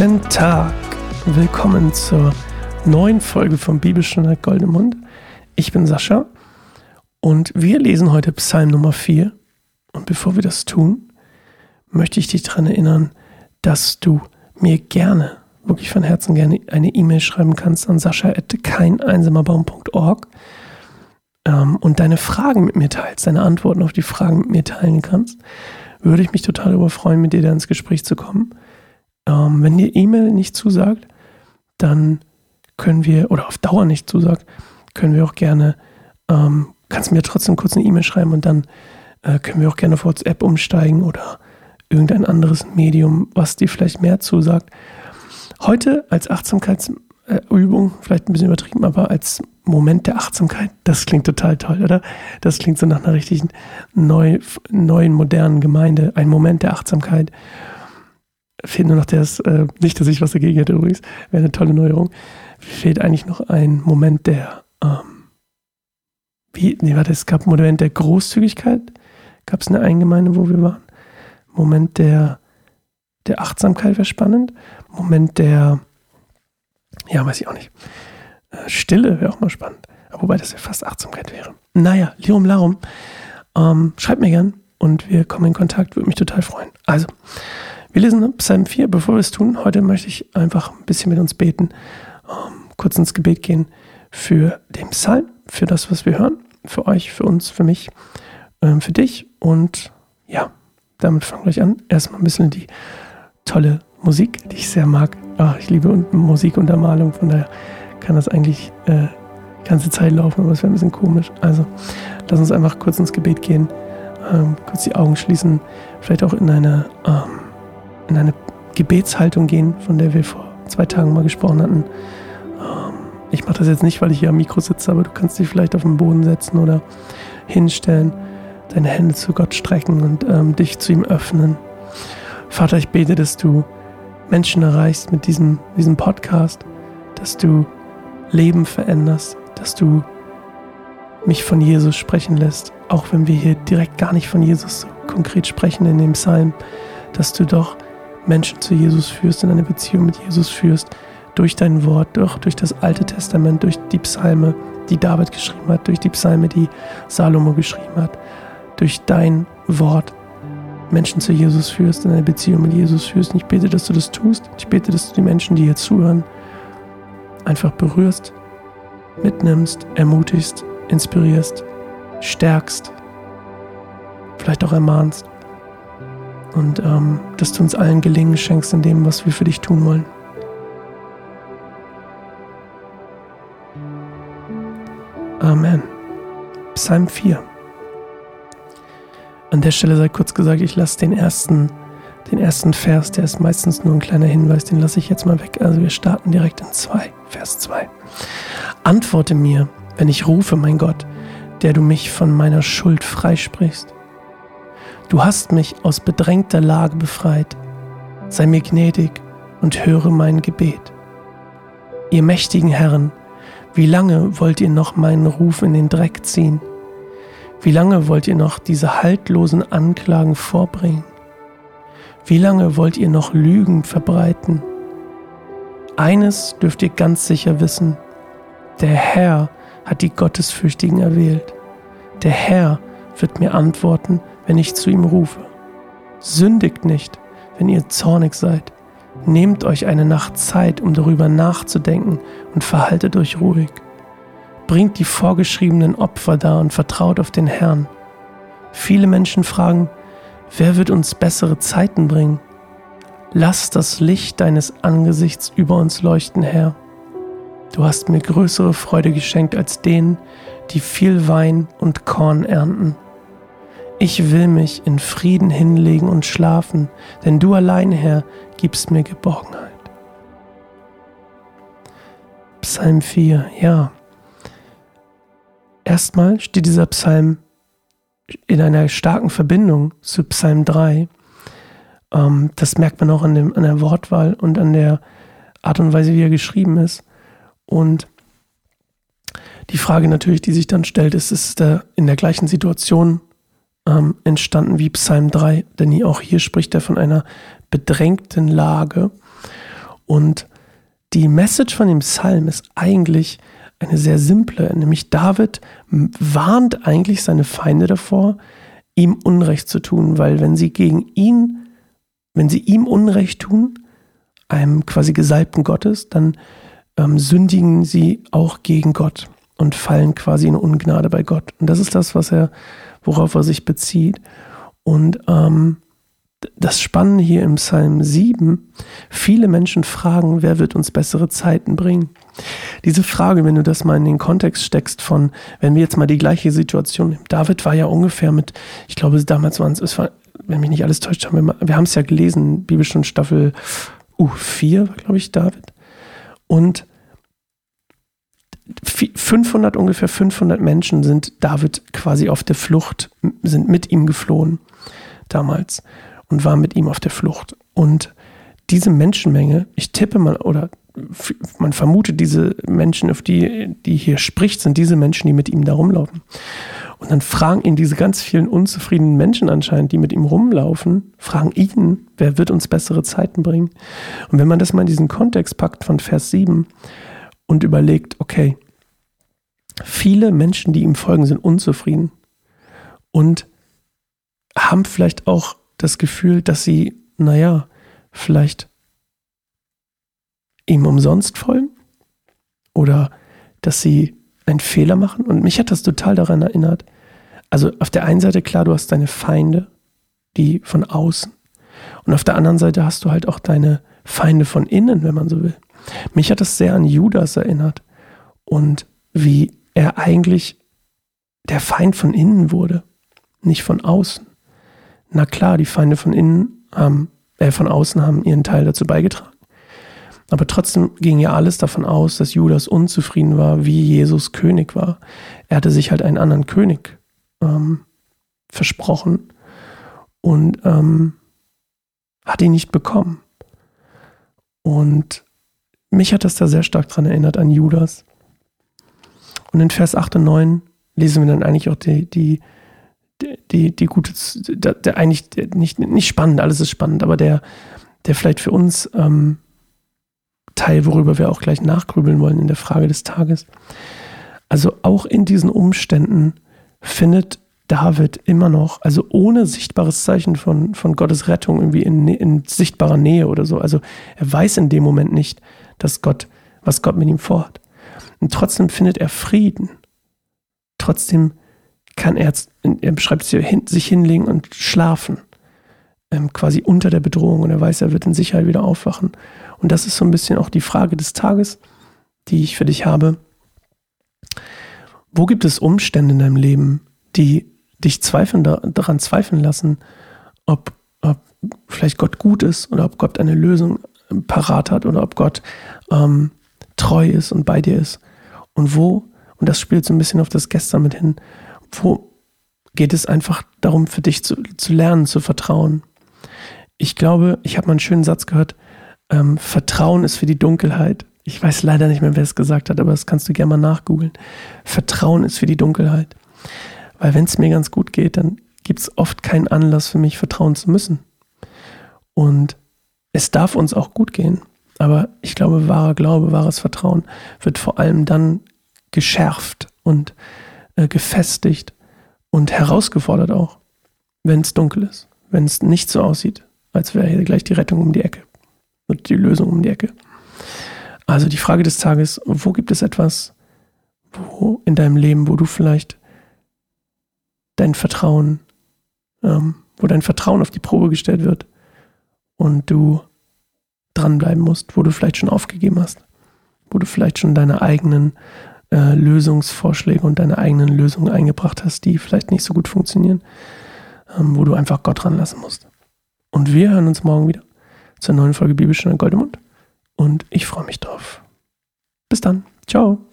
Guten Tag. Willkommen zur neuen Folge vom Bibelstunde Goldemund. Ich bin Sascha und wir lesen heute Psalm Nummer 4. Und bevor wir das tun, möchte ich dich daran erinnern, dass du mir gerne, wirklich von Herzen gerne eine E-Mail schreiben kannst an sascha.keineinsamerbaum.org ähm, und deine Fragen mit mir teilst, deine Antworten auf die Fragen mit mir teilen kannst. Würde ich mich total darüber freuen, mit dir da ins Gespräch zu kommen. Ähm, wenn dir E-Mail nicht zusagt, dann können wir, oder auf Dauer nicht zusagt, können wir auch gerne, ähm, kannst mir trotzdem kurz eine E-Mail schreiben und dann äh, können wir auch gerne auf WhatsApp umsteigen oder irgendein anderes Medium, was dir vielleicht mehr zusagt. Heute als Achtsamkeitsübung, vielleicht ein bisschen übertrieben, aber als Moment der Achtsamkeit, das klingt total toll, oder? Das klingt so nach einer richtigen neu, neuen, modernen Gemeinde, ein Moment der Achtsamkeit fehlt nur noch der, äh, nicht, dass ich was dagegen hätte übrigens, wäre eine tolle Neuerung. Fehlt eigentlich noch ein Moment der, ähm, wie, nee, warte, es gab einen Moment der Großzügigkeit. Gab es eine Eingemeinde, wo wir waren? Moment der, der Achtsamkeit wäre spannend. Moment der, ja, weiß ich auch nicht. Äh, Stille wäre auch mal spannend. Wobei das ja fast Achtsamkeit wäre. Naja, Lirum Larum. Ähm, schreibt mir gern und wir kommen in Kontakt, würde mich total freuen. Also, wir lesen Psalm 4. Bevor wir es tun, heute möchte ich einfach ein bisschen mit uns beten, ähm, kurz ins Gebet gehen für den Psalm, für das, was wir hören, für euch, für uns, für mich, ähm, für dich. Und ja, damit fangen wir an. Erstmal ein bisschen die tolle Musik, die ich sehr mag. Ach, ich liebe Musik und Ermalung, von daher kann das eigentlich äh, die ganze Zeit laufen, aber es wäre ein bisschen komisch. Also lass uns einfach kurz ins Gebet gehen, ähm, kurz die Augen schließen, vielleicht auch in eine ähm, in eine Gebetshaltung gehen, von der wir vor zwei Tagen mal gesprochen hatten. Ähm, ich mache das jetzt nicht, weil ich hier am Mikro sitze, aber du kannst dich vielleicht auf den Boden setzen oder hinstellen, deine Hände zu Gott strecken und ähm, dich zu ihm öffnen. Vater, ich bete, dass du Menschen erreichst mit diesem, diesem Podcast, dass du Leben veränderst, dass du mich von Jesus sprechen lässt, auch wenn wir hier direkt gar nicht von Jesus so konkret sprechen in dem Psalm, dass du doch Menschen zu Jesus führst, in eine Beziehung mit Jesus führst, durch dein Wort, durch, durch das Alte Testament, durch die Psalme, die David geschrieben hat, durch die Psalme, die Salomo geschrieben hat, durch dein Wort Menschen zu Jesus führst, in eine Beziehung mit Jesus führst. Und ich bete, dass du das tust. Ich bete, dass du die Menschen, die hier zuhören, einfach berührst, mitnimmst, ermutigst, inspirierst, stärkst, vielleicht auch ermahnst und ähm, dass du uns allen Gelingen schenkst in dem, was wir für dich tun wollen. Amen. Psalm 4. An der Stelle sei kurz gesagt, ich lasse den ersten, den ersten Vers, der ist meistens nur ein kleiner Hinweis, den lasse ich jetzt mal weg. Also wir starten direkt in 2, Vers 2. Antworte mir, wenn ich rufe, mein Gott, der du mich von meiner Schuld freisprichst. Du hast mich aus bedrängter Lage befreit. Sei mir gnädig und höre mein Gebet. Ihr mächtigen Herren, wie lange wollt ihr noch meinen Ruf in den Dreck ziehen? Wie lange wollt ihr noch diese haltlosen Anklagen vorbringen? Wie lange wollt ihr noch Lügen verbreiten? Eines dürft ihr ganz sicher wissen, der Herr hat die Gottesfürchtigen erwählt. Der Herr wird mir antworten, wenn ich zu ihm rufe. Sündigt nicht, wenn ihr zornig seid. Nehmt euch eine Nacht Zeit, um darüber nachzudenken und verhaltet euch ruhig. Bringt die vorgeschriebenen Opfer dar und vertraut auf den Herrn. Viele Menschen fragen, wer wird uns bessere Zeiten bringen? Lass das Licht deines Angesichts über uns leuchten, Herr. Du hast mir größere Freude geschenkt als denen, die viel Wein und Korn ernten. Ich will mich in Frieden hinlegen und schlafen, denn du allein, Herr, gibst mir Geborgenheit. Psalm 4, ja. Erstmal steht dieser Psalm in einer starken Verbindung zu Psalm 3. Ähm, das merkt man auch an, dem, an der Wortwahl und an der Art und Weise, wie er geschrieben ist. Und die Frage natürlich, die sich dann stellt, ist, ist er in der gleichen Situation ähm, entstanden wie Psalm 3, denn auch hier spricht er von einer bedrängten Lage. Und die Message von dem Psalm ist eigentlich eine sehr simple, nämlich David warnt eigentlich seine Feinde davor, ihm Unrecht zu tun, weil wenn sie gegen ihn, wenn sie ihm Unrecht tun, einem quasi Gesalbten Gottes, dann ähm, sündigen sie auch gegen Gott und fallen quasi in Ungnade bei Gott. Und das ist das, was er, worauf er sich bezieht. Und ähm, das Spannende hier im Psalm 7, viele Menschen fragen, wer wird uns bessere Zeiten bringen? Diese Frage, wenn du das mal in den Kontext steckst von, wenn wir jetzt mal die gleiche Situation nehmen. David war ja ungefähr mit, ich glaube, damals waren es, war, wenn mich nicht alles täuscht, haben wir, wir haben es ja gelesen, Bibelstunde Staffel uh, 4, glaube ich, David. Und 500, ungefähr 500 Menschen sind David quasi auf der Flucht, sind mit ihm geflohen damals und waren mit ihm auf der Flucht. Und diese Menschenmenge, ich tippe mal, oder man vermutet, diese Menschen, auf die, die hier spricht, sind diese Menschen, die mit ihm da rumlaufen. Und dann fragen ihn diese ganz vielen unzufriedenen Menschen anscheinend, die mit ihm rumlaufen, fragen ihn, wer wird uns bessere Zeiten bringen? Und wenn man das mal in diesen Kontext packt von Vers 7 und überlegt, okay, viele Menschen, die ihm folgen, sind unzufrieden und haben vielleicht auch das Gefühl, dass sie, naja, vielleicht ihm umsonst folgen oder dass sie einen Fehler machen. Und mich hat das total daran erinnert. Also auf der einen Seite, klar, du hast deine Feinde, die von außen. Und auf der anderen Seite hast du halt auch deine Feinde von innen, wenn man so will. Mich hat das sehr an Judas erinnert und wie er eigentlich der Feind von innen wurde, nicht von außen. Na klar, die Feinde von innen haben, äh, von außen haben ihren Teil dazu beigetragen. Aber trotzdem ging ja alles davon aus, dass Judas unzufrieden war, wie Jesus König war. Er hatte sich halt einen anderen König ähm, versprochen und ähm, hat ihn nicht bekommen. Und mich hat das da sehr stark daran erinnert an Judas. Und in Vers 8 und 9 lesen wir dann eigentlich auch die, die, die, die gute, der, der eigentlich nicht, nicht spannend, alles ist spannend, aber der, der vielleicht für uns ähm, Teil, worüber wir auch gleich nachgrübeln wollen in der Frage des Tages. Also auch in diesen Umständen findet David immer noch, also ohne sichtbares Zeichen von, von Gottes Rettung irgendwie in, in sichtbarer Nähe oder so. Also er weiß in dem Moment nicht, dass Gott, was Gott mit ihm vorhat. Und trotzdem findet er Frieden. Trotzdem kann er, er beschreibt es hier, sich hinlegen und schlafen. Ähm, quasi unter der Bedrohung und er weiß, er wird in Sicherheit wieder aufwachen. Und das ist so ein bisschen auch die Frage des Tages, die ich für dich habe. Wo gibt es Umstände in deinem Leben, die dich zweifeln, daran zweifeln lassen, ob, ob vielleicht Gott gut ist oder ob Gott eine Lösung parat hat oder ob Gott ähm, treu ist und bei dir ist? Und wo, und das spielt so ein bisschen auf das Gestern mit hin, wo geht es einfach darum, für dich zu, zu lernen, zu vertrauen? Ich glaube, ich habe mal einen schönen Satz gehört, ähm, Vertrauen ist für die Dunkelheit. Ich weiß leider nicht mehr, wer es gesagt hat, aber das kannst du gerne mal nachgoogeln. Vertrauen ist für die Dunkelheit. Weil wenn es mir ganz gut geht, dann gibt es oft keinen Anlass für mich, vertrauen zu müssen. Und es darf uns auch gut gehen. Aber ich glaube, wahrer Glaube, wahres Vertrauen wird vor allem dann geschärft und äh, gefestigt und herausgefordert auch, wenn es dunkel ist, wenn es nicht so aussieht, als wäre hier gleich die Rettung um die Ecke und die Lösung um die Ecke. Also die Frage des Tages, wo gibt es etwas, wo in deinem Leben, wo du vielleicht dein Vertrauen, ähm, wo dein Vertrauen auf die Probe gestellt wird und du dranbleiben musst, wo du vielleicht schon aufgegeben hast, wo du vielleicht schon deine eigenen äh, Lösungsvorschläge und deine eigenen Lösungen eingebracht hast, die vielleicht nicht so gut funktionieren, ähm, wo du einfach Gott ranlassen musst. Und wir hören uns morgen wieder zur neuen Folge Bibelstunde Goldemund und ich freue mich drauf. Bis dann. Ciao.